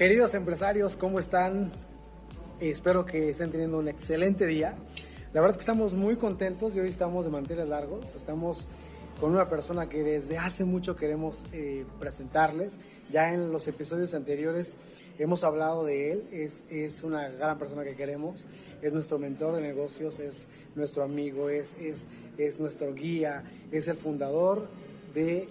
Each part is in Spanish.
Queridos empresarios, ¿cómo están? Espero que estén teniendo un excelente día. La verdad es que estamos muy contentos y hoy estamos de manteles largos. Estamos con una persona que desde hace mucho queremos eh, presentarles. Ya en los episodios anteriores hemos hablado de él. Es, es una gran persona que queremos. Es nuestro mentor de negocios, es nuestro amigo, es, es, es nuestro guía, es el fundador de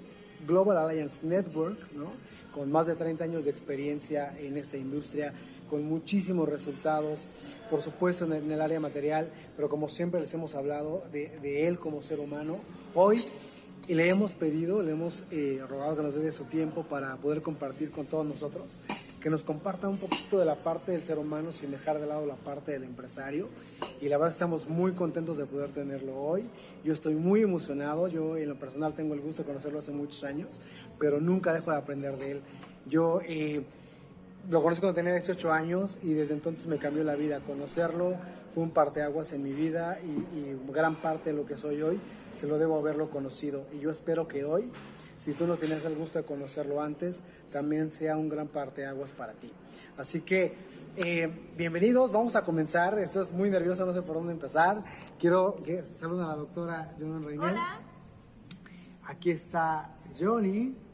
Global Alliance Network, ¿no? Con más de 30 años de experiencia en esta industria, con muchísimos resultados, por supuesto en el, área material, pero como siempre les hemos hablado de, de él como ser humano. Hoy y le hemos pedido, le hemos eh, rogado que nos dé su tiempo para poder compartir con todos nosotros, que nos comparta un poquito de la parte del ser humano sin dejar de lado la parte del empresario. Y la verdad estamos muy contentos de poder tenerlo hoy. Yo estoy muy emocionado, yo en lo personal tengo el gusto de conocerlo hace muchos años, pero nunca dejo de aprender de él. Yo eh, lo conozco cuando tenía 18 años y desde entonces me cambió la vida. Conocerlo fue un parteaguas en mi vida y, y gran parte de lo que soy hoy se lo debo haberlo conocido. Y yo espero que hoy, si tú no tienes el gusto de conocerlo antes, también sea un gran parteaguas para ti. Así que, eh, bienvenidos, vamos a comenzar. Esto es muy nervioso, no sé por dónde empezar. Quiero que saluden a la doctora Jonan Reynel. Hola. Aquí está Johnny.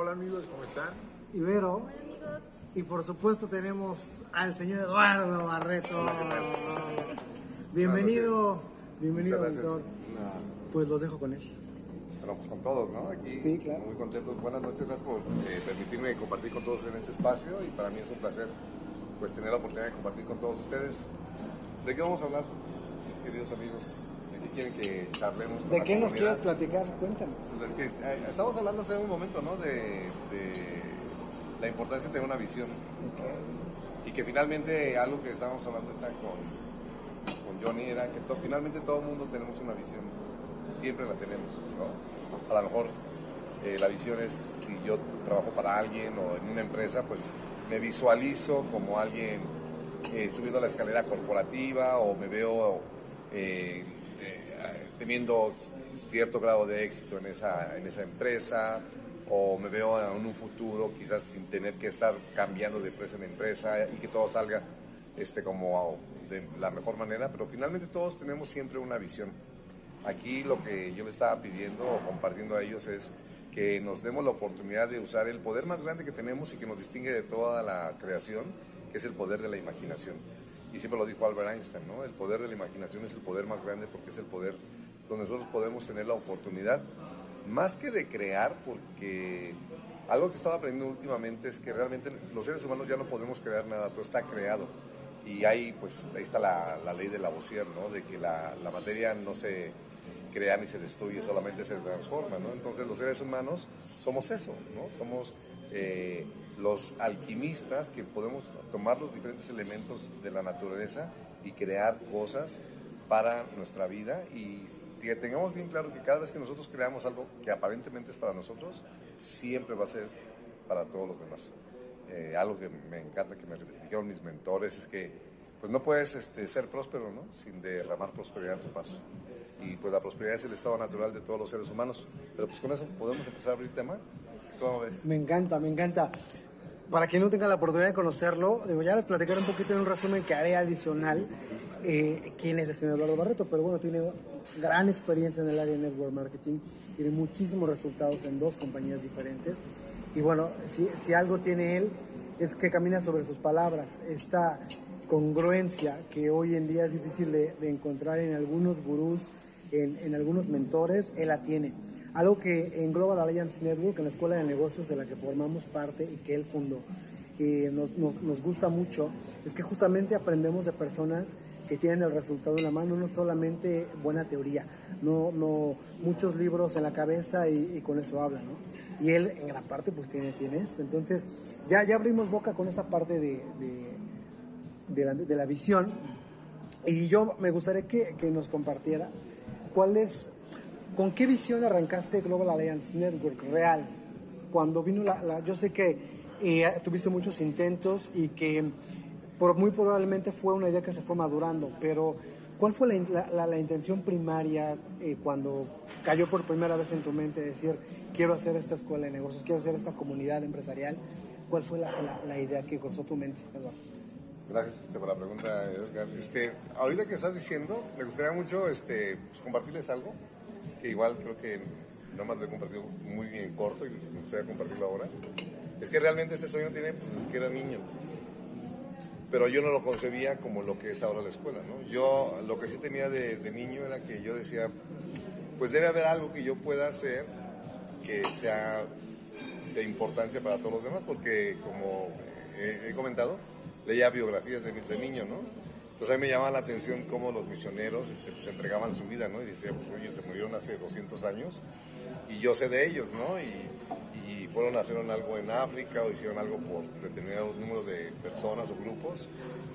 Hola amigos, ¿cómo están? Ibero. Hola amigos. Y por supuesto tenemos al señor Eduardo Barreto. Bienvenido, bienvenido doctor. Pues los dejo con él. Bueno, pues con todos, ¿no? Aquí Sí, claro. muy contentos. Buenas noches, gracias por eh, permitirme compartir con todos en este espacio y para mí es un placer pues tener la oportunidad de compartir con todos ustedes. ¿De qué vamos a hablar, mis queridos amigos? ¿De qué quieren que charlemos? con ¿De la qué nos quieres platicar? Cuéntanos. Pues que, eh, estamos hablando hace un momento, ¿no? De, de la importancia de tener una visión. Y que finalmente algo que estábamos hablando ahorita con, con Johnny era que to- finalmente todo el mundo tenemos una visión. Siempre la tenemos, ¿no? A lo mejor eh, la visión es si yo trabajo para alguien o en una empresa, pues me visualizo como alguien eh, subiendo la escalera corporativa o me veo eh, teniendo cierto grado de éxito en esa, en esa empresa o me veo en un futuro quizás sin tener que estar cambiando de empresa en empresa y que todo salga este, como de la mejor manera, pero finalmente todos tenemos siempre una visión. Aquí lo que yo le estaba pidiendo o compartiendo a ellos es que nos demos la oportunidad de usar el poder más grande que tenemos y que nos distingue de toda la creación, que es el poder de la imaginación. Y siempre lo dijo Albert Einstein, ¿no? El poder de la imaginación es el poder más grande porque es el poder donde nosotros podemos tener la oportunidad, más que de crear, porque algo que he estado aprendiendo últimamente es que realmente los seres humanos ya no podemos crear nada, todo está creado. Y ahí, pues, ahí está la, la ley de Lavoisier, ¿no? De que la, la materia no se crea ni se destruye, solamente se transforma. Entonces los seres humanos somos eso. Somos eh, los alquimistas que podemos tomar los diferentes elementos de la naturaleza y crear cosas para nuestra vida y que tengamos bien claro que cada vez que nosotros creamos algo que aparentemente es para nosotros, siempre va a ser para todos los demás. Eh, algo que me encanta que me dijeron mis mentores es que pues no puedes este, ser próspero ¿no? sin derramar prosperidad en tu paso. Y pues la prosperidad es el estado natural de todos los seres humanos. Pero pues con eso podemos empezar a abrir tema. ¿Cómo ves? Me encanta, me encanta. Para quien no tenga la oportunidad de conocerlo, digo, ya les platicaré un poquito en un resumen que haré adicional eh, quién es el señor Eduardo Barreto, pero bueno, tiene gran experiencia en el área de network marketing, tiene muchísimos resultados en dos compañías diferentes. Y bueno, si, si algo tiene él es que camina sobre sus palabras. Esta congruencia que hoy en día es difícil de, de encontrar en algunos gurús, en, en algunos mentores, él la tiene. Algo que en Global Alliance Network, en la escuela de negocios de la que formamos parte y que él fundó, eh, nos, nos, nos gusta mucho, es que justamente aprendemos de personas que tienen el resultado en la mano, no solamente buena teoría, no, no muchos libros en la cabeza y, y con eso habla, ¿no? Y él en gran parte pues tiene, tiene esto. Entonces ya, ya abrimos boca con esta parte de, de, de la, de la visión y yo me gustaría que, que nos compartieras cuál es, con qué visión arrancaste Global Alliance Network real. Cuando vino la, la- yo sé que eh, tuviste muchos intentos y que por, muy probablemente fue una idea que se fue madurando, pero ¿Cuál fue la, intención primaria eh, cuando cayó por primera vez en tu mente decir, quiero hacer esta escuela de negocios, quiero hacer esta comunidad empresarial? ¿Cuál fue la, idea que cruzó tu mente, Eduardo? Gracias este, por la pregunta, Edgar. Este, ahorita que estás diciendo, me gustaría mucho este, pues, compartirles algo, que igual creo que no más lo he compartido muy bien corto y me gustaría compartirlo ahora. Es que realmente este sueño tiene, pues, es que era niño pero yo no lo concebía como lo que es ahora la escuela, ¿no? Yo lo que sí tenía desde niño era que yo decía, pues debe haber algo que yo pueda hacer que sea de importancia para todos los demás, porque como he, comentado, leía biografías de mis de ¿no? Entonces a mí me llamaba la atención cómo los misioneros este, pues, entregaban su vida, ¿no? Y decía, pues oye, se murieron hace 200 años y yo sé de ellos, ¿no? Y, fueron a hacer algo en África o hicieron algo por determinado número de personas o grupos.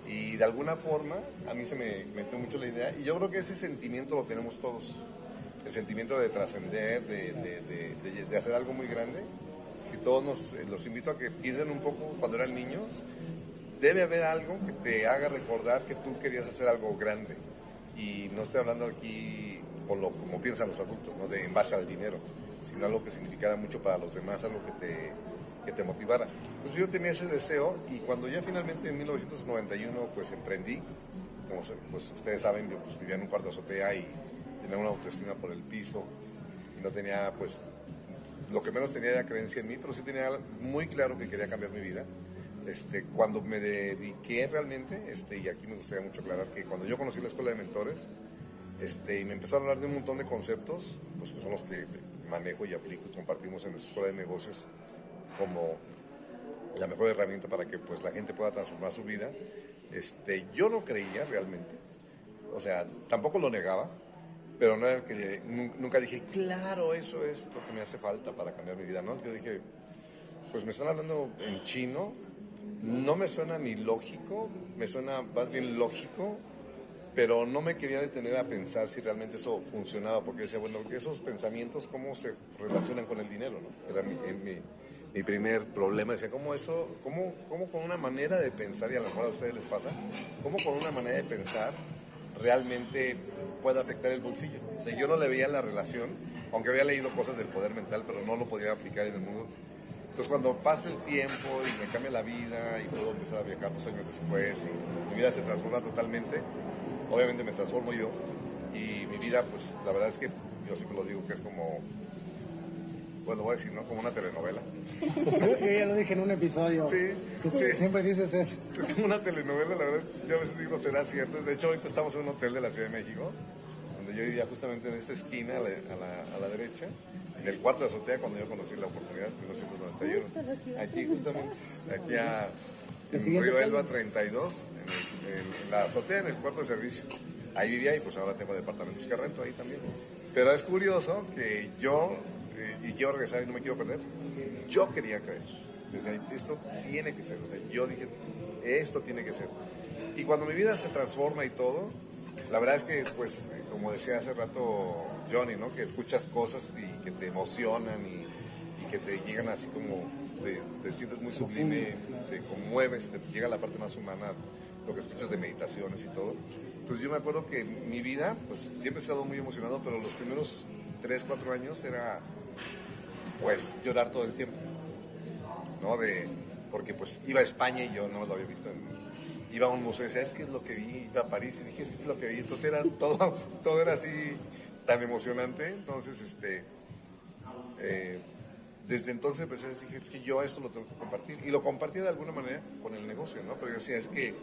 Y de alguna forma a mí se me metió mucho la idea y yo creo que ese sentimiento lo tenemos todos. El sentimiento de trascender, de, de, de, hacer algo muy grande. Si todos nos, eh, los invito a que piensen un poco cuando eran niños, debe haber algo que te haga recordar que tú querías hacer algo grande. Y no estoy hablando aquí con lo, como piensan los adultos, ¿no? de en base al dinero sino algo que significara mucho para los demás, algo que te, que te motivara. Entonces yo tenía ese deseo y cuando ya finalmente en 1991 pues emprendí, como pues ustedes saben, yo pues, vivía en un cuarto de azotea y tenía una autoestima por el piso y no tenía pues lo que menos tenía era creencia en mí, pero sí tenía muy claro que quería cambiar mi vida. Este, cuando me dediqué realmente, este, y aquí me gustaría mucho aclarar que cuando yo conocí la escuela de mentores, este, y me empezó a hablar de un montón de conceptos, pues que son los que manejo y aplico y compartimos en nuestra escuela de negocios como la mejor herramienta para que pues la gente pueda transformar su vida. Este, yo no creía realmente, o sea, tampoco lo negaba, pero no que, nunca dije, claro, eso es lo que me hace falta para cambiar mi vida, ¿no? Yo dije, pues me están hablando en chino, no me suena ni lógico, me suena más bien lógico, pero no me quería detener a pensar si realmente eso funcionaba, porque decía, bueno, esos pensamientos, ¿cómo se relacionan con el dinero? ¿no? Era mi, mi, primer problema, decía, ¿cómo eso, cómo, cómo con una manera de pensar, y a lo mejor a ustedes les pasa, cómo con una manera de pensar realmente puede afectar el bolsillo? O sea, yo no le veía la relación, aunque había leído cosas del poder mental, pero no lo podía aplicar en el mundo. Entonces cuando pasa el tiempo y me cambia la vida y puedo empezar a viajar dos años después y mi vida se transforma totalmente, obviamente me transformo yo y mi vida, pues la verdad es que yo siempre lo digo que es como, bueno, voy a decir, ¿no? Como una telenovela. yo ya lo dije en un episodio. Sí, sí. Siempre dices eso. Es como una telenovela, la verdad, yo a veces digo, será cierto. De hecho, ahorita estamos en un hotel de la Ciudad de México, donde yo vivía justamente en esta esquina, a la, a la, derecha, en el cuarto de azotea, cuando yo conocí la oportunidad en 1991. Aquí, justamente, aquí a en Río Elba 32, en, la azotea, en el cuarto de servicio. Ahí vivía y pues ahora tengo departamentos que rento ahí también. Pero es curioso que yo, eh, y quiero regresar y no me quiero perder, yo quería creer. esto tiene que ser. O sea, yo dije, esto tiene que ser. Y cuando mi vida se transforma y todo, la verdad es que, pues, como decía hace rato Johnny, ¿no? Que escuchas cosas y que te emocionan y, y que te llegan así como te, sientes muy sublime, te conmueves, te llega la parte más humana, lo que escuchas de meditaciones y todo. Entonces yo me acuerdo que mi vida, pues siempre he estado muy emocionado, pero los primeros 3, 4 años era, pues, llorar todo el tiempo, ¿no? De, porque pues iba a España y yo no lo había visto iba a un museo y decía, es que es lo que vi, iba a París y dije, es lo que vi, entonces era todo, todo era así tan emocionante, entonces este, eh, desde entonces empecé a decir, es que yo esto lo tengo que compartir. Y lo compartí de alguna manera con el negocio, ¿no? Pero yo decía, es que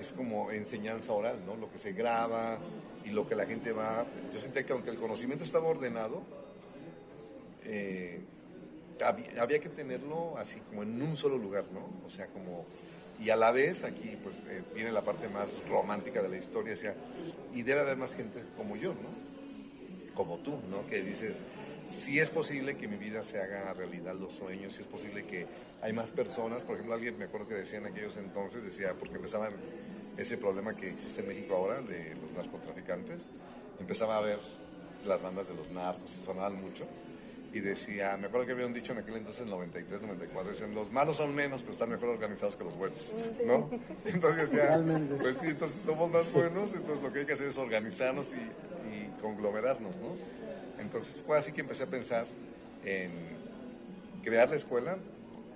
es como enseñanza oral, ¿no? Lo que se graba y lo que la gente va... Yo sentía que aunque el conocimiento estaba ordenado, eh, había, que tenerlo así como en un solo lugar, ¿no? O sea, como... Y a la vez, aquí pues eh, viene la parte más romántica de la historia, o sea, y debe haber más gente como yo, ¿no? Como tú, ¿no? Que dices, si es posible que mi vida se haga realidad los sueños, si es posible que hay más personas, por ejemplo, alguien me acuerdo que decía en aquellos entonces, decía, porque empezaban ese problema que existe en México ahora de los narcotraficantes, empezaba a ver las bandas de los narcos, sonaban mucho, y decía, me acuerdo que había un dicho en aquel entonces, en 93, 94, decían, los malos son menos, pero están mejor organizados que los buenos, ¿no? Entonces decía, pues sí, entonces somos más buenos, entonces lo que hay que hacer es organizarnos y, y conglomerarnos, ¿no? Entonces fue así que empecé a pensar en crear la escuela,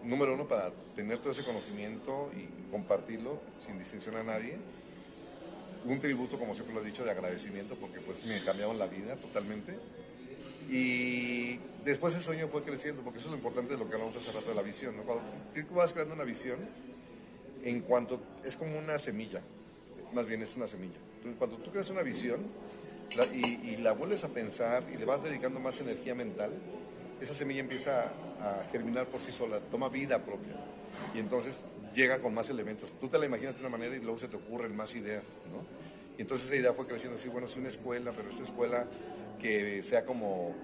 número uno, para tener todo ese conocimiento y compartirlo sin distinción a nadie. Un tributo, como siempre lo he dicho, de agradecimiento, porque pues me cambiaron la vida totalmente. Y después ese sueño fue creciendo, porque eso es lo importante de lo que hablamos hace rato de la visión. ¿no? Cuando tú vas creando una visión, en cuanto es como una semilla, más bien es una semilla. Entonces, cuando tú creas una visión y, la vuelves a pensar y le vas dedicando más energía mental, esa semilla empieza a, germinar por sí sola, toma vida propia. Y entonces llega con más elementos. Tú te la imaginas de una manera y luego se te ocurren más ideas, ¿no? Y entonces esa idea fue creciendo así, bueno, es una escuela, pero esta escuela que sea como,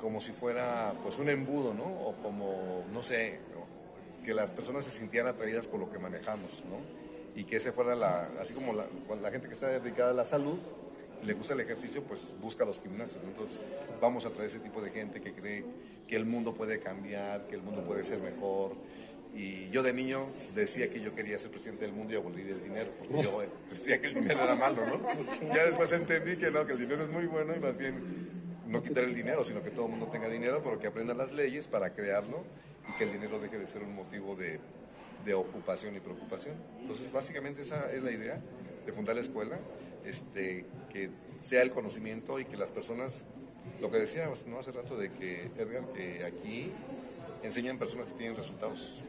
como si fuera pues un embudo, ¿no? O como, no sé, que las personas se sintieran atraídas por lo que manejamos, ¿no? Y que ese fuera la, así como la gente que está dedicada a la salud, le gusta el ejercicio, pues busca los gimnasios. ¿no? Entonces vamos a traer ese tipo de gente que cree que el mundo puede cambiar, que el mundo puede ser mejor. Y yo de niño decía que yo quería ser presidente del mundo y abolir el dinero, porque yo decía que el dinero era malo, ¿no? Ya después entendí que no, que el dinero es muy bueno y más bien no quitar el dinero, sino que todo el mundo tenga dinero, pero que aprendan las leyes para crearlo y que el dinero deje de ser un motivo de, de ocupación y preocupación. Entonces, básicamente esa es la idea de fundar la escuela, este, que sea el conocimiento y que las personas, lo que decíamos ¿no? hace rato de que, Edgar, que aquí enseñan personas que tienen resultados.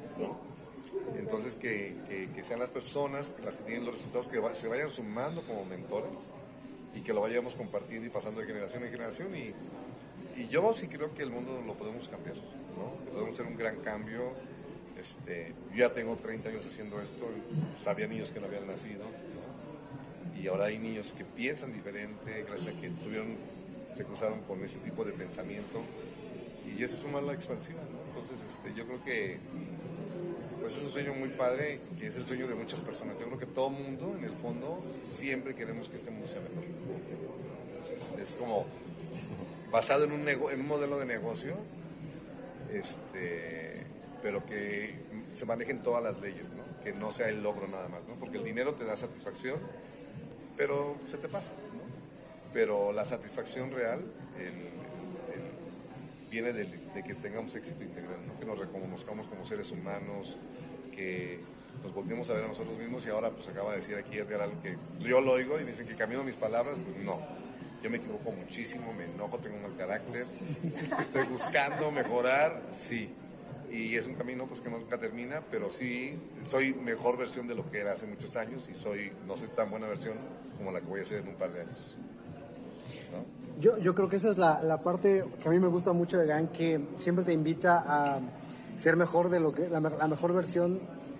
Entonces, que, que- sean las personas, las que tienen los resultados, que se vayan sumando como mentores y que lo vayamos compartiendo y pasando de generación en generación. Y, y yo sí creo que el mundo lo podemos cambiar, ¿no? Que podemos hacer un gran cambio. Este, yo ya tengo 30 años haciendo esto, pues, había niños que no habían nacido, y ahora hay niños que piensan diferente, gracias a que tuvieron, se cruzaron con ese tipo de pensamiento, y eso suma la expansiva, ¿no? Entonces, este, yo creo que pues es un sueño muy padre, que es el sueño de muchas personas. Yo creo que todo mundo, en el fondo, siempre queremos que este mundo sea mejor. Entonces, es como basado en un, en un modelo de negocio, este, pero que se manejen todas las leyes, que no sea el logro nada más, porque el dinero te da satisfacción, pero se te pasa. ¿no? Pero la satisfacción real viene de, que tengamos éxito integral, que nos reconozcamos como seres humanos, que nos volteemos a ver a nosotros mismos y ahora pues acaba de decir aquí Edgar algo que yo lo oigo y me dicen que camino mis palabras, pues no. Yo me equivoco muchísimo, me enojo, tengo mal carácter, estoy buscando mejorar, sí. Y es un camino pues que nunca termina, pero sí soy mejor versión de lo que era hace muchos años y soy no soy tan buena versión como la que voy a ser en un par de años. ¿no? Yo, yo creo que esa es la, la parte que a mí me gusta mucho de GAN, que siempre te invita a ser mejor de lo que, la, la mejor versión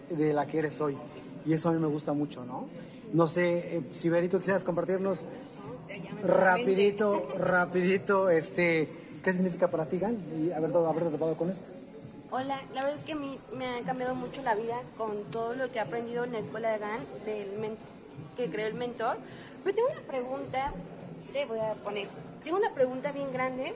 de la que eres hoy. Y eso a mí me gusta mucho, ¿no? No sé, eh, si Berito quisieras compartirnos rapidito, rapidito, este, ¿qué significa para ti GAN? Y haber, haberte topado con esto. Hola, la verdad es que a mí me ha cambiado mucho la vida con todo lo que he aprendido en la escuela de GAN, del que creó el mentor. Pero tengo una pregunta, te voy a poner, tengo una pregunta bien grande,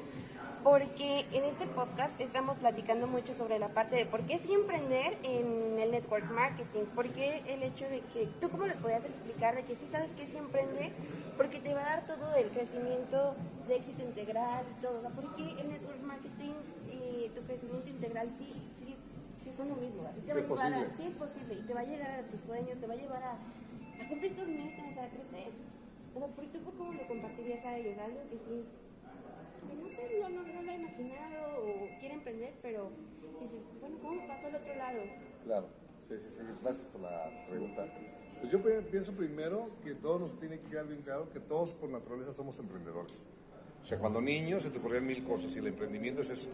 porque en este podcast estamos platicando mucho sobre la parte de por qué sí emprender en el network marketing, por qué el hecho de que, ¿tú cómo les podías explicar de que sí sabes que sí emprender? Porque te va a dar todo el crecimiento de éxito integral y todo, o sea, ¿por qué el network marketing tu crecimiento integral sí, sí, sí son lo mismo? Así te va Sí a es llevar a- posible. sí es posible y te va a llegar a tus sueños, te va a llevar a, a cumplir tus metas, a crecer. O sea, ¿por- ¿tú por cómo le compartirías a ellos? Algo que sí, que no sé, no, no, no lo ha imaginado o quiere emprender, pero dices, bueno, ¿cómo pasó al otro lado? Claro, sí, sí, sí, gracias por la pregunta. Pues yo pienso primero que todos nos tiene que quedar bien claro que todos por naturaleza somos emprendedores. O sea, cuando niños se te ocurrían mil cosas y el emprendimiento es eso,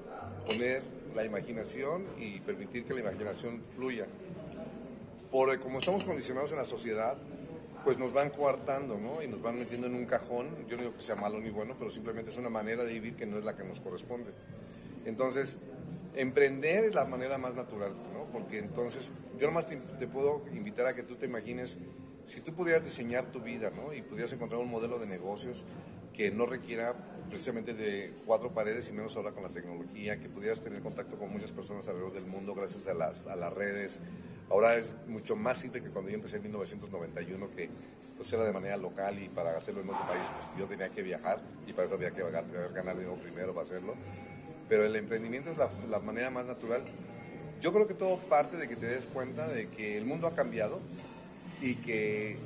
poner la imaginación y permitir que la imaginación fluya. Por como estamos condicionados en la sociedad, pues nos van coartando, ¿no? Y nos van metiendo en un cajón. Yo no digo que sea malo ni bueno, pero simplemente es una manera de vivir que no es la que nos corresponde. Entonces, emprender es la manera más natural, ¿no? Porque entonces, yo nomás te, te puedo invitar a que tú te imagines, si tú pudieras diseñar tu vida, ¿no? Y pudieras encontrar un modelo de negocios que no requiera precisamente de cuatro paredes y menos ahora con la tecnología, que pudieras tener contacto con muchas personas alrededor del mundo gracias a las, a las redes. Ahora es mucho más simple que cuando yo empecé en 1991, que pues era de manera local y para hacerlo en otro país pues yo tenía que viajar y para eso había que ganar dinero primero para hacerlo. Pero el emprendimiento es la, la manera más natural. Yo creo que todo parte de que te des cuenta de que el mundo ha cambiado y que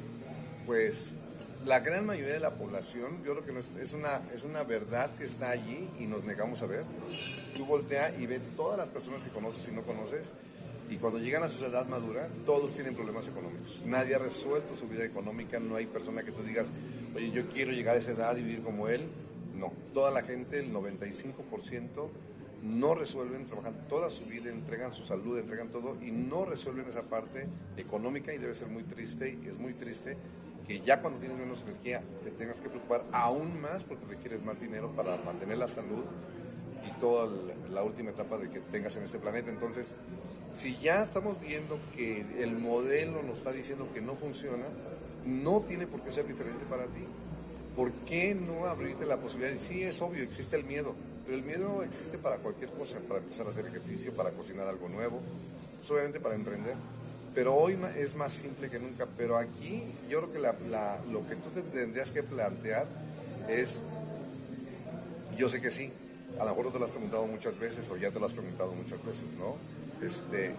pues la gran mayoría de la población, yo creo que es, una, es una verdad que está allí y nos negamos a ver. Tú voltea y ves todas las personas que conoces y no conoces y cuando llegan a su edad madura, todos tienen problemas económicos. Nadie ha resuelto su vida económica, no hay persona que tú digas, oye, yo quiero llegar a esa edad y vivir como él. No, toda la gente, el 95%, no resuelven, trabajan toda su vida, entregan su salud, entregan todo y no resuelven esa parte económica y debe ser muy triste, es muy triste que ya cuando tienes menos energía te tengas que preocupar aún más porque requieres más dinero para mantener la salud y toda la última etapa de que tengas en este planeta. Entonces, si ya estamos viendo que el modelo nos está diciendo que no funciona, no tiene por qué ser diferente para ti. ¿Por qué no abrirte la posibilidad? Sí, es obvio, existe el miedo, pero el miedo existe para cualquier cosa, para empezar a hacer ejercicio, para cocinar algo nuevo, pues, obviamente para emprender. Pero hoy es más simple que nunca. Pero aquí yo creo que la, lo que tú te tendrías que plantear es, yo sé que sí, a lo mejor no te lo has preguntado muchas veces o ya te lo has preguntado muchas veces, ¿no? Este,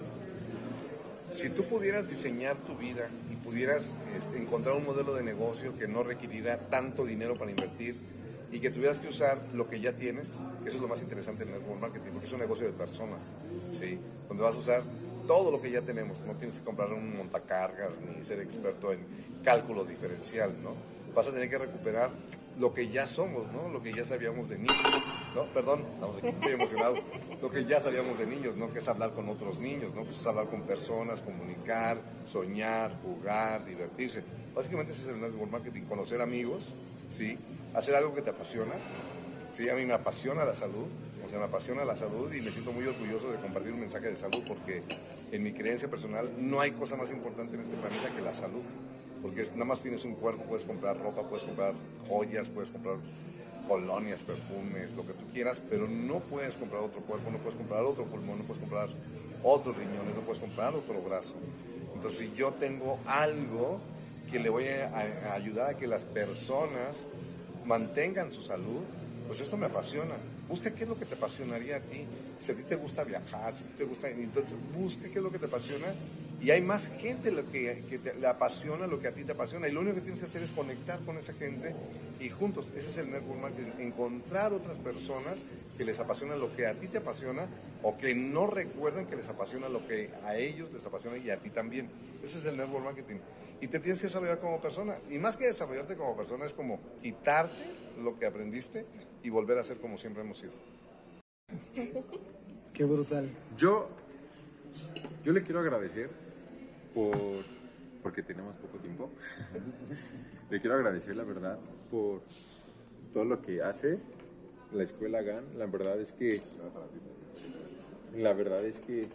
si tú pudieras diseñar tu vida y pudieras este, encontrar un modelo de negocio que no requiriera tanto dinero para invertir y que tuvieras que usar lo que ya tienes, que eso es lo más interesante en el network marketing, porque es un negocio de personas, ¿sí? Donde vas a usar todo lo que ya tenemos, no tienes que comprar un montacargas ni ser experto en cálculo diferencial, ¿no? Vas a tener que recuperar lo que ya somos, ¿no? Lo que ya sabíamos de niños, ¿no? Perdón, estamos aquí muy emocionados. Lo que ya sabíamos de niños, ¿no? Que es hablar con otros niños, ¿no? Pues es hablar con personas, comunicar, soñar, jugar, divertirse. Básicamente ese es el network marketing, conocer amigos, ¿sí? Hacer algo que te apasiona, ¿sí? A mí me apasiona la salud, sea, me apasiona la salud y me siento muy orgulloso de compartir un mensaje de salud porque en mi creencia personal no hay cosa más importante en este planeta que la salud porque nada más tienes un cuerpo, puedes comprar ropa, puedes comprar joyas, puedes comprar colonias, perfumes, lo que tú quieras, pero no puedes comprar otro cuerpo, no puedes comprar otro pulmón, no puedes comprar otros riñones, no puedes comprar otro brazo. Entonces, si yo tengo algo que le voy a, ayudar a que las personas mantengan su salud, pues esto me apasiona. Busca qué es lo que te apasionaría a ti. Si a ti te gusta viajar, si te gusta... Entonces, busca qué es lo que te apasiona y hay más gente lo que, que le apasiona lo que a ti te apasiona. Y lo único que tienes que hacer es conectar con esa gente y juntos, ese es el network marketing, encontrar otras personas que les apasiona lo que a ti te apasiona o que no recuerden que les apasiona lo que a ellos les apasiona y a ti también. Ese es el network marketing. Y te tienes que desarrollar como persona. Y más que desarrollarte como persona es como quitarte lo que aprendiste y volver a ser como siempre hemos sido. Qué brutal. Yo, yo le quiero agradecer por, porque tenemos poco tiempo. Le quiero agradecer, la verdad, por todo lo que hace la escuela GAN. La verdad es que, la verdad es que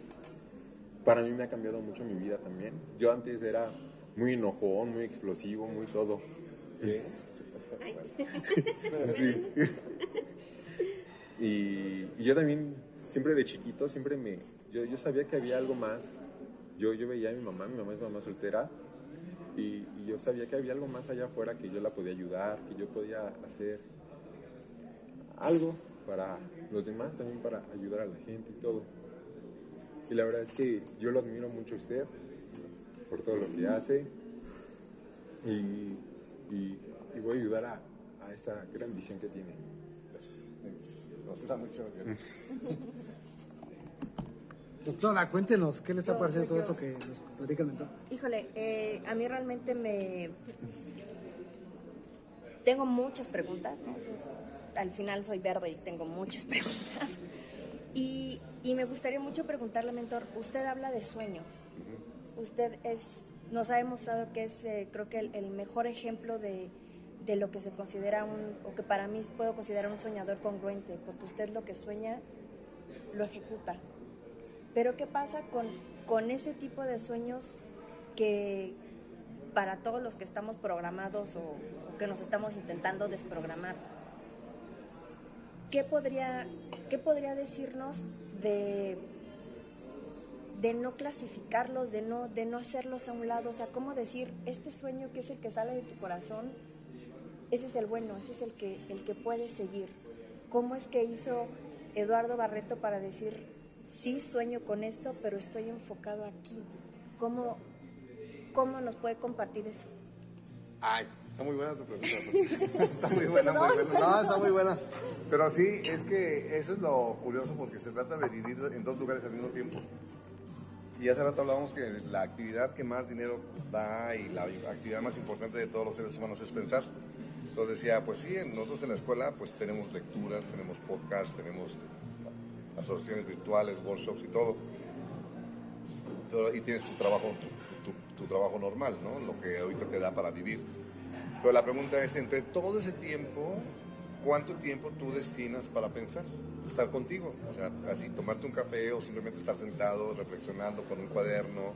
para mí me ha cambiado mucho mi vida también. Yo antes era muy enojón, muy explosivo, muy todo. ¿Qué? Sí. Y, y, yo también, siempre de chiquito, siempre me, yo, yo sabía que había algo más yo, yo veía a mi mamá, mi mamá es mamá soltera, y, yo sabía que había algo más allá afuera que yo la podía ayudar, que yo podía hacer algo para los demás, también para ayudar a la gente y todo. Y la verdad es que yo lo admiro mucho a usted por todo lo que hace y, voy a ayudar a, a, esta gran visión que tiene. Nos da mucho. Doctora, cuéntenos, ¿qué le está pareciendo todo esto que nos platica el Híjole, eh, a mí realmente me... Tengo muchas preguntas, ¿no? Al final soy verde y tengo muchas preguntas. Y, y me gustaría mucho preguntarle, mentor, usted habla de sueños. Usted es, nos ha demostrado que es, eh, creo que el, el mejor ejemplo de, de lo que se considera un, o que para mí puedo considerar un soñador congruente, porque usted lo que sueña lo ejecuta. Pero ¿qué pasa con, con ese tipo de sueños que, para todos los que estamos programados o, que nos estamos intentando desprogramar. ¿Qué podría, qué podría decirnos de, de no clasificarlos, de no, de no hacerlos a un lado? O sea, ¿cómo decir, este sueño que es el que sale de tu corazón, ese es el bueno, ese es el que, el que puedes seguir? ¿Cómo es que hizo Eduardo Barreto para decir, sí sueño con esto, pero estoy enfocado aquí? ¿Cómo, cómo nos puede compartir eso? Ay, está muy buena tu pregunta. está muy buena, muy buena. No, está muy buena. Pero sí, es que eso es lo curioso porque se trata de vivir en dos lugares al mismo tiempo. Y hace rato hablábamos que la actividad que más dinero da y la actividad más importante de todos los seres humanos es pensar. Entonces decía, pues sí, nosotros en la escuela pues tenemos lecturas, tenemos podcasts, tenemos asociaciones virtuales, workshops y todo. y tienes tu trabajo, tu, trabajo normal, ¿no? Lo que ahorita te da para vivir. Pero la pregunta es, entre todo ese tiempo, ¿cuánto tiempo tú destinas para pensar? Estar contigo, o sea, así tomarte un café o simplemente estar sentado reflexionando con un cuaderno,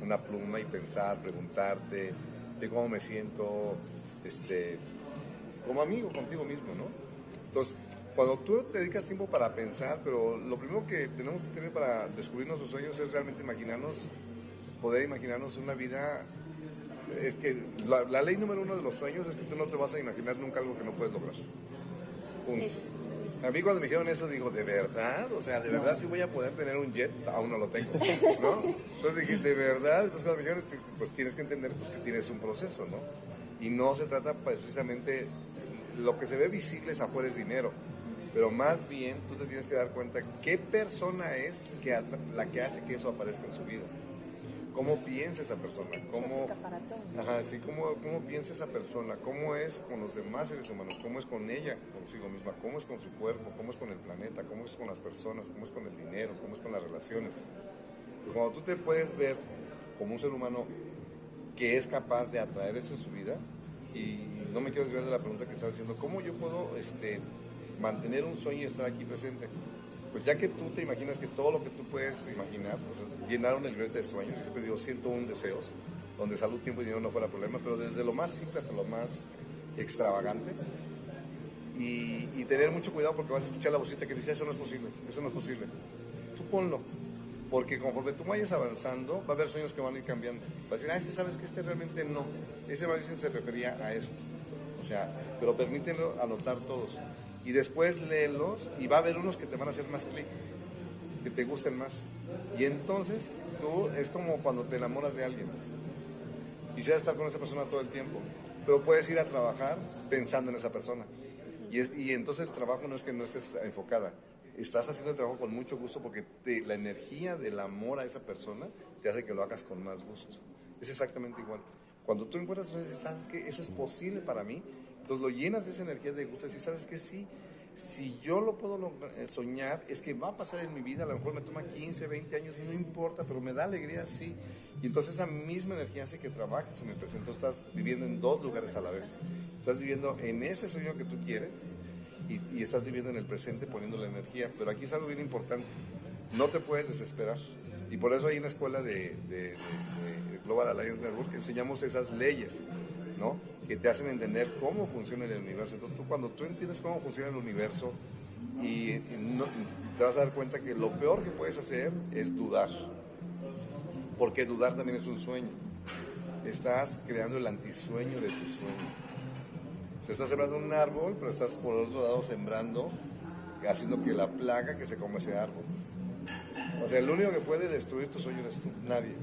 una pluma y pensar, preguntarte de cómo me siento, este, como amigo contigo mismo, ¿no? Entonces, cuando tú te dedicas tiempo para pensar, pero lo primero que tenemos que tener para descubrir nuestros sueños es realmente imaginarnos, poder imaginarnos una vida. Es que la, ley número uno de los sueños es que tú no te vas a imaginar nunca algo que no puedes lograr. Punto. A mí cuando me dijeron eso, digo, ¿de verdad? O sea, ¿de verdad sí voy a poder tener un jet? Aún no lo tengo, ¿no? Entonces dije, ¿de verdad? Entonces cuando me dijeron, pues tienes que entender pues, que tienes un proceso, ¿no? Y no se trata precisamente lo que se ve visible es afuera es dinero, pero más bien tú te tienes que dar cuenta qué persona es que la que hace que eso aparezca en su vida. ¿Cómo piensa esa persona? ¿Cómo, ajá, sí, ¿cómo, ¿Cómo piensa esa persona? ¿Cómo es con los demás seres humanos? ¿Cómo es con ella, consigo misma? ¿Cómo es con su cuerpo? ¿Cómo es con el planeta? ¿Cómo es con las personas? ¿Cómo es con el dinero? ¿Cómo es con las relaciones? cuando tú te puedes ver como un ser humano que es capaz de atraer eso en su vida, y no me quiero desviar de la pregunta que estás haciendo, ¿cómo yo puedo este, mantener un sueño y estar aquí presente? Pues ya que tú te imaginas que todo lo que tú puedes imaginar, pues, llenar una libreta de sueños, yo te digo 101 deseos, donde salud, tiempo y dinero no fuera problema, pero desde lo más simple hasta lo más extravagante. Y, y, tener mucho cuidado porque vas a escuchar la vocita que dice, eso no es posible, eso no es posible. Tú ponlo, porque conforme tú vayas avanzando, va a haber sueños que van a ir cambiando. Va a decir, ah, ese sabes que este realmente no. Ese más bien se refería a esto. O sea, pero permítanlo anotar todos. Y después léelos y va a haber unos que te van a hacer más clic, que te gusten más. Y entonces tú es como cuando te enamoras de alguien. Quisieras estar con esa persona todo el tiempo, pero puedes ir a trabajar pensando en esa persona. Y, y entonces el trabajo no es que no estés enfocada, estás haciendo el trabajo con mucho gusto porque la energía del amor a esa persona te hace que lo hagas con más gusto. Es exactamente igual. Cuando tú encuentras eso dices, ¿sabes que Eso es posible para mí. Entonces lo llenas de esa energía de gusto y ¿sabes que Sí, si yo lo puedo eh, soñar, es que va a pasar en mi vida, a lo mejor me toma 15, 20 años, no importa, pero me da alegría, sí. Y entonces esa misma energía hace que trabajes en el presente. Estás viviendo en dos lugares a la vez. Estás viviendo en ese sueño que tú quieres y, estás viviendo en el presente poniendo la energía. Pero aquí es algo bien importante. No te puedes desesperar. Y por eso hay una escuela de, Global Alliance Network que enseñamos esas leyes, ¿no? Que te hacen entender cómo funciona el universo. Entonces tú cuando tú entiendes cómo funciona el universo y, te vas a dar cuenta que lo peor que puedes hacer es dudar. Porque dudar también es un sueño. Estás creando el antisueño de tu sueño. Se está sembrando un árbol, pero estás por otro lado sembrando, haciendo que la plaga que se come ese árbol. O sea, el único que puede destruir tu sueño es tú, nadie.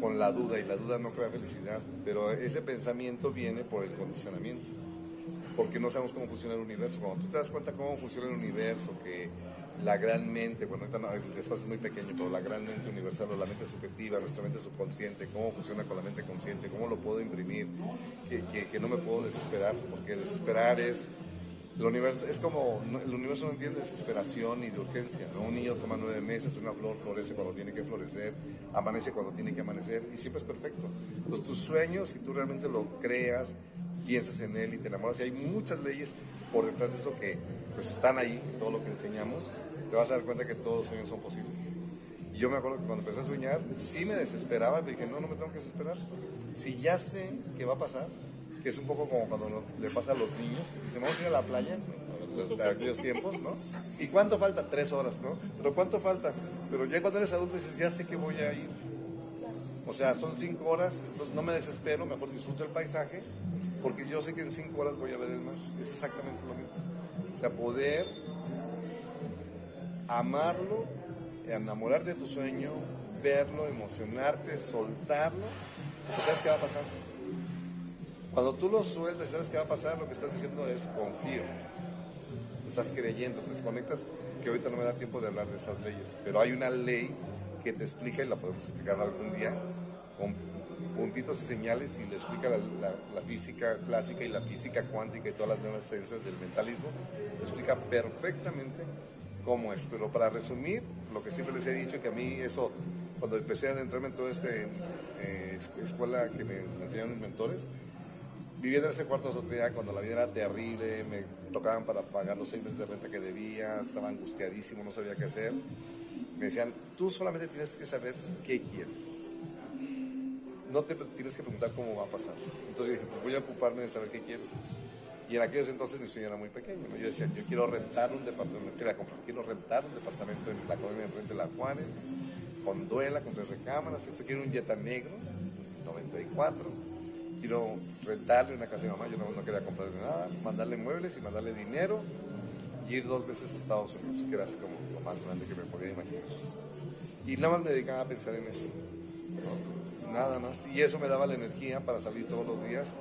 Con la duda, y la duda no crea felicidad, pero ese pensamiento viene por el condicionamiento. Porque no sabemos cómo funciona el universo. Cuando tú te das cuenta cómo funciona el universo, que la gran mente, bueno, el espacio es muy pequeño, pero la gran mente universal o la mente subjetiva, nuestra mente subconsciente, cómo funciona con la mente consciente, cómo lo puedo imprimir, que, que, no me puedo desesperar, porque desesperar es, el universo, es como, el universo no entiende desesperación ni de urgencia, ¿no? Un niño toma nueve meses, una flor florece cuando tiene que florecer, amanece cuando tiene que amanecer y siempre es perfecto. Entonces tus sueños, si tú realmente lo creas, piensas en él y te enamoras, y hay muchas leyes por detrás de eso que pues están ahí, todo lo que enseñamos, te vas a dar cuenta que todos los sueños son posibles. Y yo me acuerdo que cuando empecé a soñar, sí me desesperaba, y dije, no, no me tengo que desesperar. si ya sé que va a pasar, que es un poco como cuando le pasa a los niños, dicen, vamos a ir a la playa, de aquellos tiempos, ¿no? ¿Y cuánto falta? Tres horas, ¿no? Pero ¿cuánto falta? Pero ya cuando eres adulto dices, ya sé que voy a ir. O sea, son cinco horas, entonces no me desespero, mejor disfruto el paisaje, porque yo sé que en cinco horas voy a ver el mar. Es exactamente lo mismo. O sea, poder amarlo, enamorarte de tu sueño, verlo, emocionarte, soltarlo, ¿sabes qué va a pasar? Cuando tú lo sueltas y sabes qué va a pasar, lo que estás diciendo es confío. Estás creyendo, te desconectas, que ahorita no me da tiempo de hablar de esas leyes, pero hay una ley que te explica, y la podemos explicar algún día, con puntitos y señales, y le explica la, la- la física clásica y la física cuántica y todas las nuevas ciencias del mentalismo, explica perfectamente cómo es. Pero para resumir, lo que siempre les he dicho, que a mí eso, cuando empecé a adentrarme en toda esta eh, es- escuela que me enseñaron mis mentores, viviendo en ese cuarto de azotea cuando la vida era terrible, me tocaban para pagar los seis meses de renta que debía, estaba angustiadísimo, no sabía qué hacer. Me decían, tú solamente tienes que saber qué quieres. No te tienes que preguntar cómo va a pasar. Entonces dije, pues voy a ocuparme de saber qué quiero. Y en aquellos entonces mi sueño era muy pequeño. Yo decía, yo quiero rentar un departamento, comprar, quiero rentar un departamento en la colonia enfrente de la Juárez, con duela, con tres recámaras, esto quiero un Jetta negro, 94 quiero rentarle una casa a mi mamá, yo no, no quería comprarle nada, mandarle muebles y mandarle dinero y ir dos veces a Estados Unidos, que era así como lo más grande que me podía imaginar. Y nada más me dedicaba a pensar en eso, nada más. Y eso me daba la energía para salir todos los días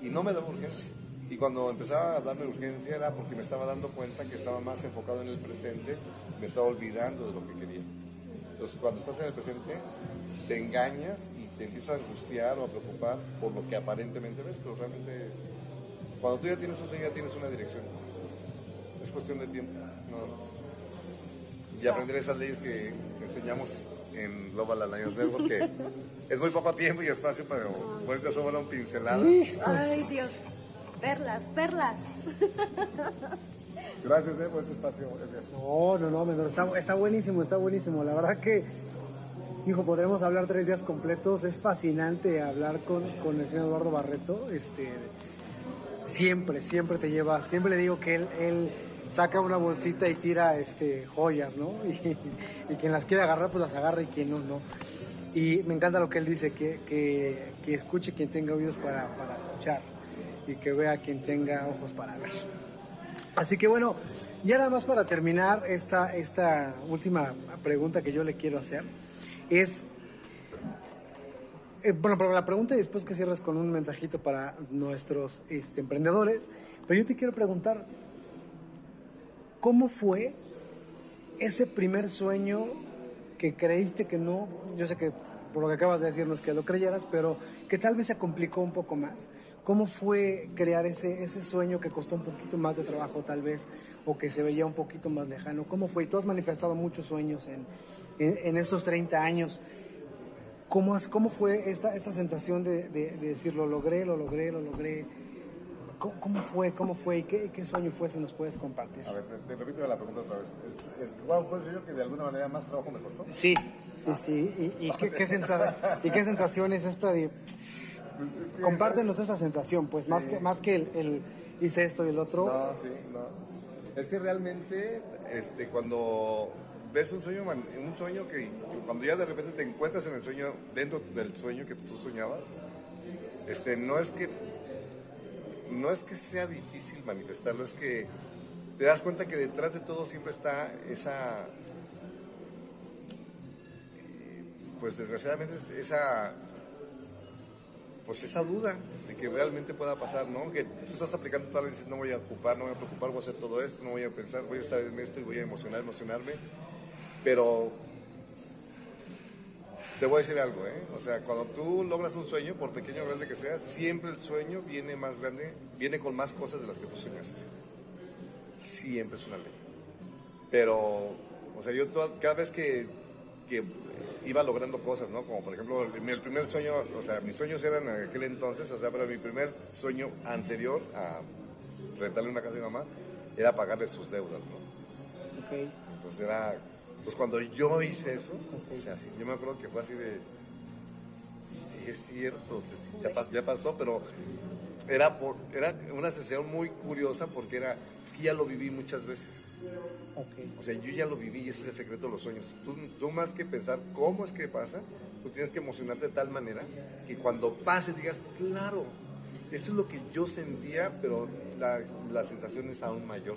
y no me daba urgencia. Y cuando empezaba a darme urgencia era porque me estaba dando cuenta que estaba más enfocado en el presente, me estaba olvidando de lo que quería. Entonces, cuando estás en el presente, te engañas y te empiezas a angustiar o a preocupar por lo que aparentemente ves, pero realmente, cuando tú ya tienes un sueño, ya tienes una dirección. Es cuestión de tiempo. ¿no? Y aprender esas leyes que enseñamos en Global Alliance Network, que es muy poco tiempo y espacio, pero ahorita son pinceladas. Ay, Dios. Perlas, perlas. Gracias eh, por este espacio. No, no, no, menor, está, está buenísimo, está buenísimo. La verdad que, hijo, podremos hablar tres días completos. Es fascinante hablar con, con el señor Eduardo Barreto. Este, siempre, siempre te lleva, siempre le digo que él, él saca una bolsita y tira este, joyas, ¿no? Y, y quien las quiere agarrar, pues las agarra y quien no, no. Y me encanta lo que él dice, que, que, que escuche quien tenga oídos para, para escuchar y que vea quien tenga ojos para ver. Así que bueno, ya nada más para terminar esta, esta última pregunta que yo le quiero hacer es, eh, bueno, pero la pregunta y después que cierres con un mensajito para nuestros este, emprendedores, pero yo te quiero preguntar, ¿cómo fue ese primer sueño que creíste que no, yo sé que por lo que acabas de decirnos que lo creyeras, pero que tal vez se complicó un poco más? ¿Cómo fue crear ese, ese sueño que costó un poquito más de trabajo tal vez o que se veía un poquito más lejano? ¿Cómo fue? Tú has manifestado muchos sueños en, en, en estos 30 años. ¿Cómo, has- cómo fue esta, esta sensación de, de- de decir lo logré, lo logré, lo logré? ¿Cómo, cómo fue? ¿Cómo fue? ¿Y qué, qué sueño fue si nos puedes compartir? A ver, te, te repito la pregunta otra vez. El, el, ¿Cuál fue el sueño que de alguna manera más trabajo me costó? Sí, sí, sí. ¿Y, y qué, qué ¿Y qué sensación es esta de... Pues, es que- Compártenos esa sensación, pues, más que, más que el, el hice esto y el otro. No, sí, no. Es que realmente, este, cuando ves un sueño, un sueño que cuando ya de repente te encuentras en el sueño, dentro del sueño que tú soñabas, este, no es que no es que sea difícil manifestarlo, es que te das cuenta que detrás de todo siempre está esa, eh, pues desgraciadamente esa pues esa duda de que realmente pueda pasar, ¿no? Que tú estás aplicando tal vez dices, no voy a ocupar, no voy a preocupar, voy a hacer todo esto, no voy a pensar, voy a estar en esto y voy a emocionar, emocionarme. Pero te voy a decir algo, ¿eh? O sea, cuando tú logras un sueño, por pequeño o grande que sea, siempre el sueño viene más grande, viene con más cosas de las que tú soñaste. Siempre es una ley. Pero, o sea, yo toda- cada vez que, que iba logrando cosas, ¿no? Como por ejemplo, el, el primer sueño, o sea, mis sueños eran en aquel entonces, o sea, pero mi primer sueño anterior a rentarle una casa a mi mamá era pagarle sus deudas, ¿no? Ok. Entonces era, pues cuando yo hice eso, o sea, sí, yo me acuerdo que fue así de, sí es cierto, sí, ya, pas- ya pasó, pero era, por, era una sensación muy curiosa porque era, es que ya lo viví muchas veces. O sea, yo ya lo viví y ese es el secreto de los sueños. Tú, tú más que pensar cómo es que pasa, tú tienes que emocionarte de tal manera que cuando pase digas, claro, esto es lo que yo sentía, pero la, la sensación es aún mayor.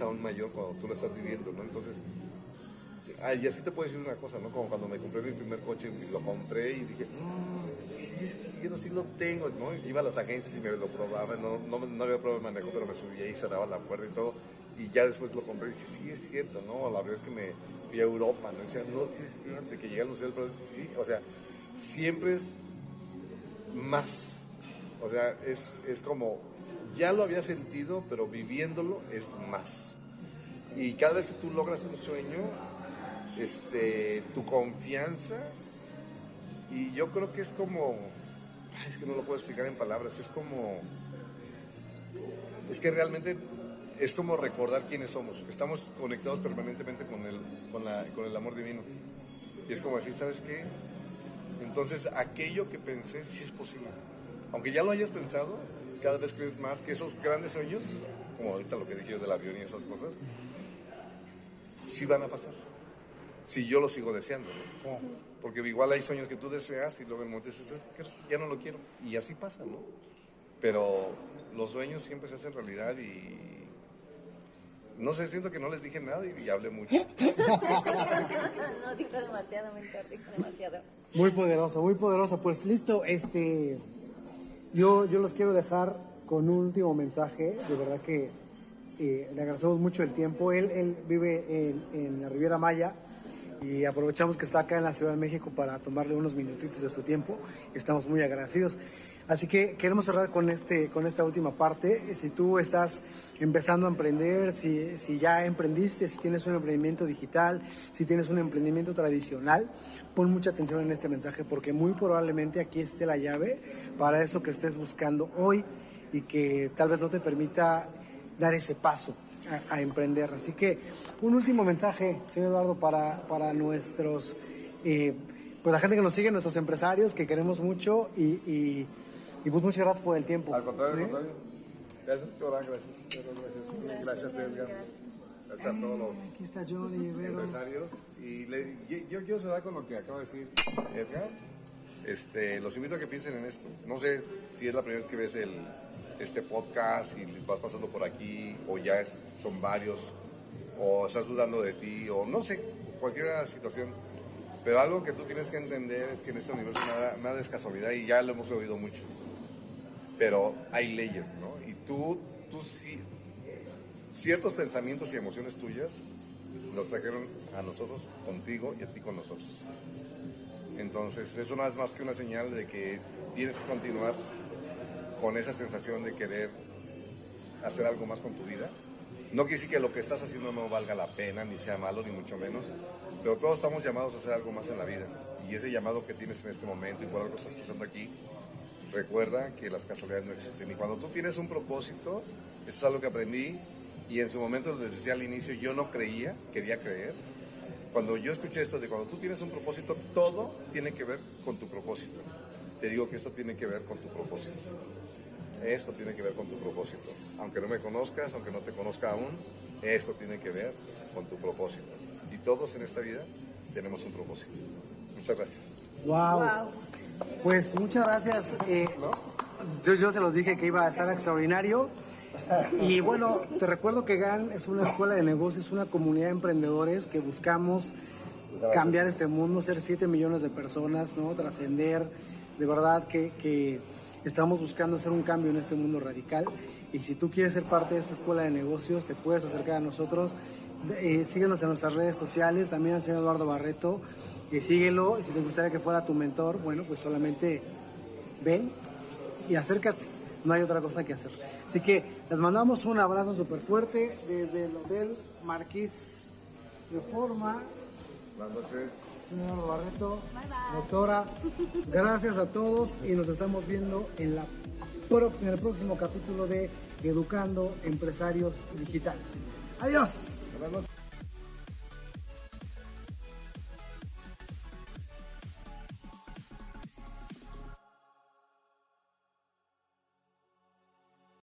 Aún mayor cuando tú lo estás viviendo, ¿no? Entonces, y así te puedo decir una cosa, ¿no? Como cuando me compré mi primer coche, lo compré y dije, "Mm, yo sí lo tengo, ¿no? Iba a las agencias y me lo probaba, no, no, había prueba de manejo, pero me subía y cerraba la puerta y todo. Y ya después lo compré y dije, sí es cierto, ¿no? La verdad es que me fui a Europa, ¿no? Y decía, no, sí es cierto, que llegué al Museo del sí, o sea, siempre es más. O sea, es, es como, ya lo había sentido, pero viviéndolo es más. Y cada vez que tú logras un sueño, este, tu confianza, y yo creo que es como, es que no lo puedo explicar en palabras, es como, es que realmente es como recordar quiénes somos, estamos conectados permanentemente con el, con, la, con el amor divino. Y es como decir, ¿sabes qué? Entonces, aquello que pensé sí es posible. Aunque ya lo hayas pensado, cada vez crees más que esos grandes sueños, como ahorita lo que dije yo del avión y esas cosas, sí van a pasar. Si yo lo sigo deseando, ¿no? Porque igual hay sueños que tú deseas y luego el momento dices, "¿Qué? ya no lo quiero. Y así pasa, ¿no? Pero los sueños siempre se hacen realidad y no sé, siento que no les dije nada y, y hablé mucho. no, dijo demasiado, dijo demasiado. Muy poderoso, muy poderoso. Pues listo, este, yo, yo los quiero dejar con un último mensaje. De verdad que eh, le agradecemos mucho el tiempo. Él, él vive en, en la Riviera Maya y aprovechamos que está acá en la Ciudad de México para tomarle unos minutitos de su tiempo. Estamos muy agradecidos. Así que queremos cerrar con, este, con esta última parte. Si tú estás empezando a emprender, si, si ya emprendiste, si tienes un emprendimiento digital, si tienes un emprendimiento tradicional, pon mucha atención en este mensaje porque muy probablemente aquí esté la llave para eso que estés buscando hoy y que tal vez no te permita dar ese paso a, emprender. Así que un último mensaje, señor Eduardo, para, para nuestros, eh, pues la gente que nos sigue, nuestros empresarios, que queremos mucho y, y pues muchas gracias por el tiempo. Al contrario, al ¿Sí? contrario. Gracias, doctora, gracias. Gracias, gracias Edgar. Gracias a todos los Aquí está Johnny, empresarios. Y le- yo, yo quiero cerrar con lo que acaba de decir Edgar. Este, los invito a que piensen en esto. No sé si es la primera vez que ves el, este podcast y vas pasando por aquí, o ya es- son varios, o estás dudando de ti, o no sé, cualquier situación. Pero algo que tú tienes que entender es que en este universo nada, nada es casualidad y ya lo hemos oído mucho. Pero hay leyes, ¿no? Y tú, tú sí, ciertos pensamientos y emociones tuyas nos trajeron a nosotros contigo y a ti con nosotros. Entonces, eso no es más que una señal de que tienes que continuar con esa sensación de querer hacer algo más con tu vida. No quiere decir que lo que estás haciendo no valga la pena, ni sea malo, ni mucho menos, pero todos estamos llamados a hacer algo más en la vida. Y ese llamado que tienes en este momento y por algo estás pasando aquí, recuerda que las casualidades no existen. Y cuando tú tienes un propósito, eso es algo que aprendí y en su momento les decía al inicio, yo no creía, quería creer. Cuando yo escuché esto de cuando tú tienes un propósito, todo tiene que ver con tu propósito. Te digo que esto tiene que ver con tu propósito. Esto tiene que ver con tu propósito. Aunque no me conozcas, aunque no te conozca aún, esto tiene que ver con tu propósito. Y todos en esta vida tenemos un propósito. Muchas gracias. Wow. Pues muchas gracias. eh, yo, yo se los dije que iba a estar extraordinario. Y bueno, te recuerdo que GAN es una escuela de negocios, una comunidad de emprendedores que buscamos cambiar este mundo, ser 7 millones de personas, ¿no? Trascender. De verdad que, que estamos buscando hacer un cambio en este mundo radical. Y si tú quieres ser parte de esta escuela de negocios, te puedes acercar a nosotros. Eh, síguenos en nuestras redes sociales, también al señor Eduardo Barreto. Eh, síguelo. Y si te gustaría que fuera tu mentor, bueno, pues solamente ven y acércate. No hay otra cosa que hacer. Así que les mandamos un abrazo súper fuerte desde el Hotel Marquís Reforma. Buenas noches. Señor Barreto, doctora, gracias a todos y nos estamos viendo en, la, en el próximo capítulo de Educando Empresarios Digitales. Adiós. Buenas noches.